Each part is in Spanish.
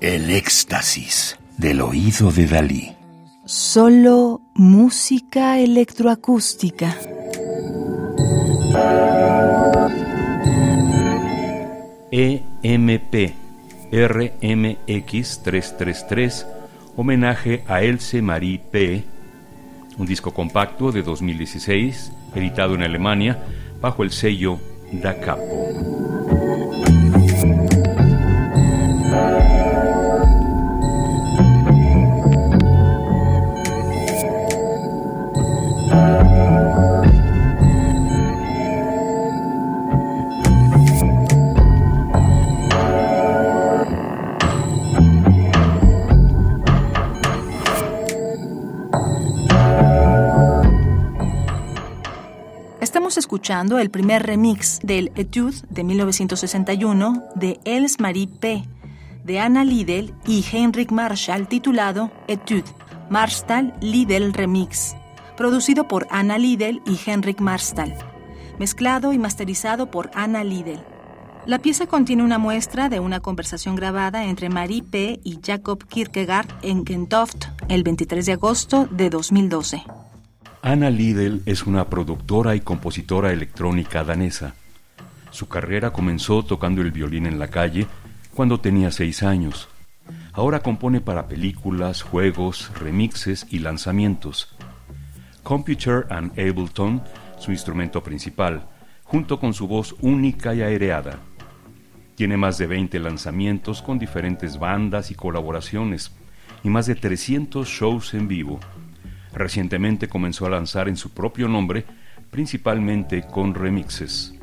El éxtasis del oído de Dalí. Solo música electroacústica. EMP RMX333, homenaje a Else Marie P., un disco compacto de 2016, editado en Alemania bajo el sello Da Capo. Escuchando el primer remix del Etude de 1961 de Els Marie P. de Anna Liddell y Heinrich Marshall titulado Etude, Marstall Liddell Remix, producido por Anna Liddell y Heinrich Marstall, mezclado y masterizado por Anna Liddell. La pieza contiene una muestra de una conversación grabada entre Marie P. y Jacob Kierkegaard en Gentoft el 23 de agosto de 2012. Anna Liddell es una productora y compositora electrónica danesa. Su carrera comenzó tocando el violín en la calle cuando tenía seis años. Ahora compone para películas, juegos, remixes y lanzamientos. Computer and Ableton, su instrumento principal, junto con su voz única y aereada. Tiene más de 20 lanzamientos con diferentes bandas y colaboraciones, y más de 300 shows en vivo. Recientemente comenzó a lanzar en su propio nombre, principalmente con remixes.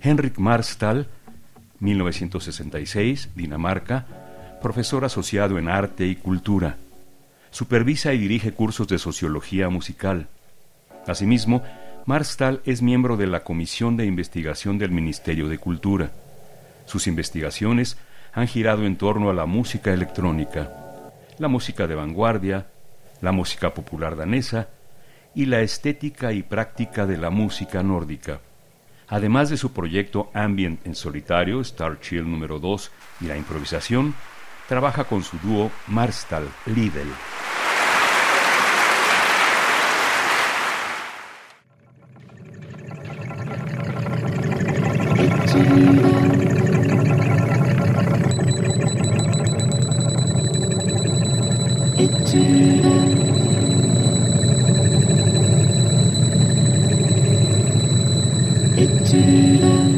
Henrik Marstall, 1966, Dinamarca, profesor asociado en arte y cultura. Supervisa y dirige cursos de sociología musical. Asimismo, Marstall es miembro de la Comisión de Investigación del Ministerio de Cultura. Sus investigaciones han girado en torno a la música electrónica, la música de vanguardia, la música popular danesa y la estética y práctica de la música nórdica. Además de su proyecto Ambient en solitario, Star Chill número 2 y la improvisación, trabaja con su dúo Marstall Liddell.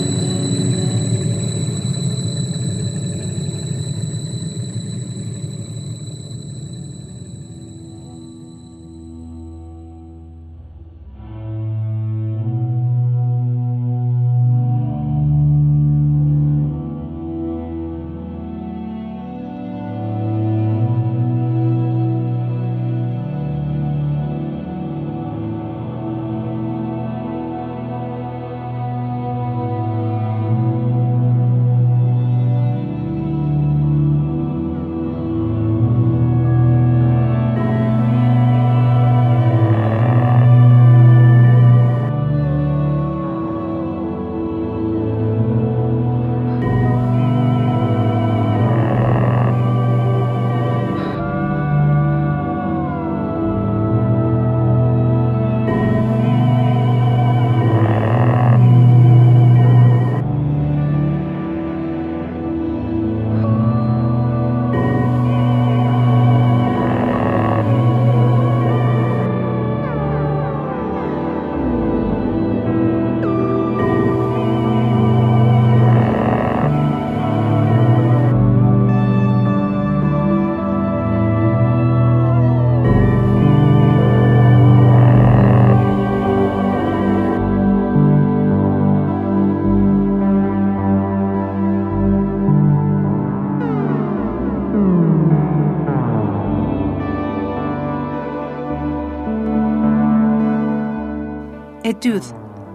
Etude,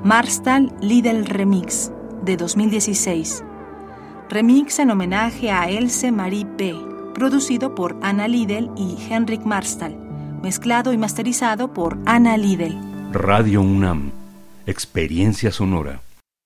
Marstall Lidl Remix, de 2016. Remix en homenaje a Else Marie P., producido por Anna Lidl y Henrik Marstall, mezclado y masterizado por Anna Lidl. Radio UNAM, experiencia sonora.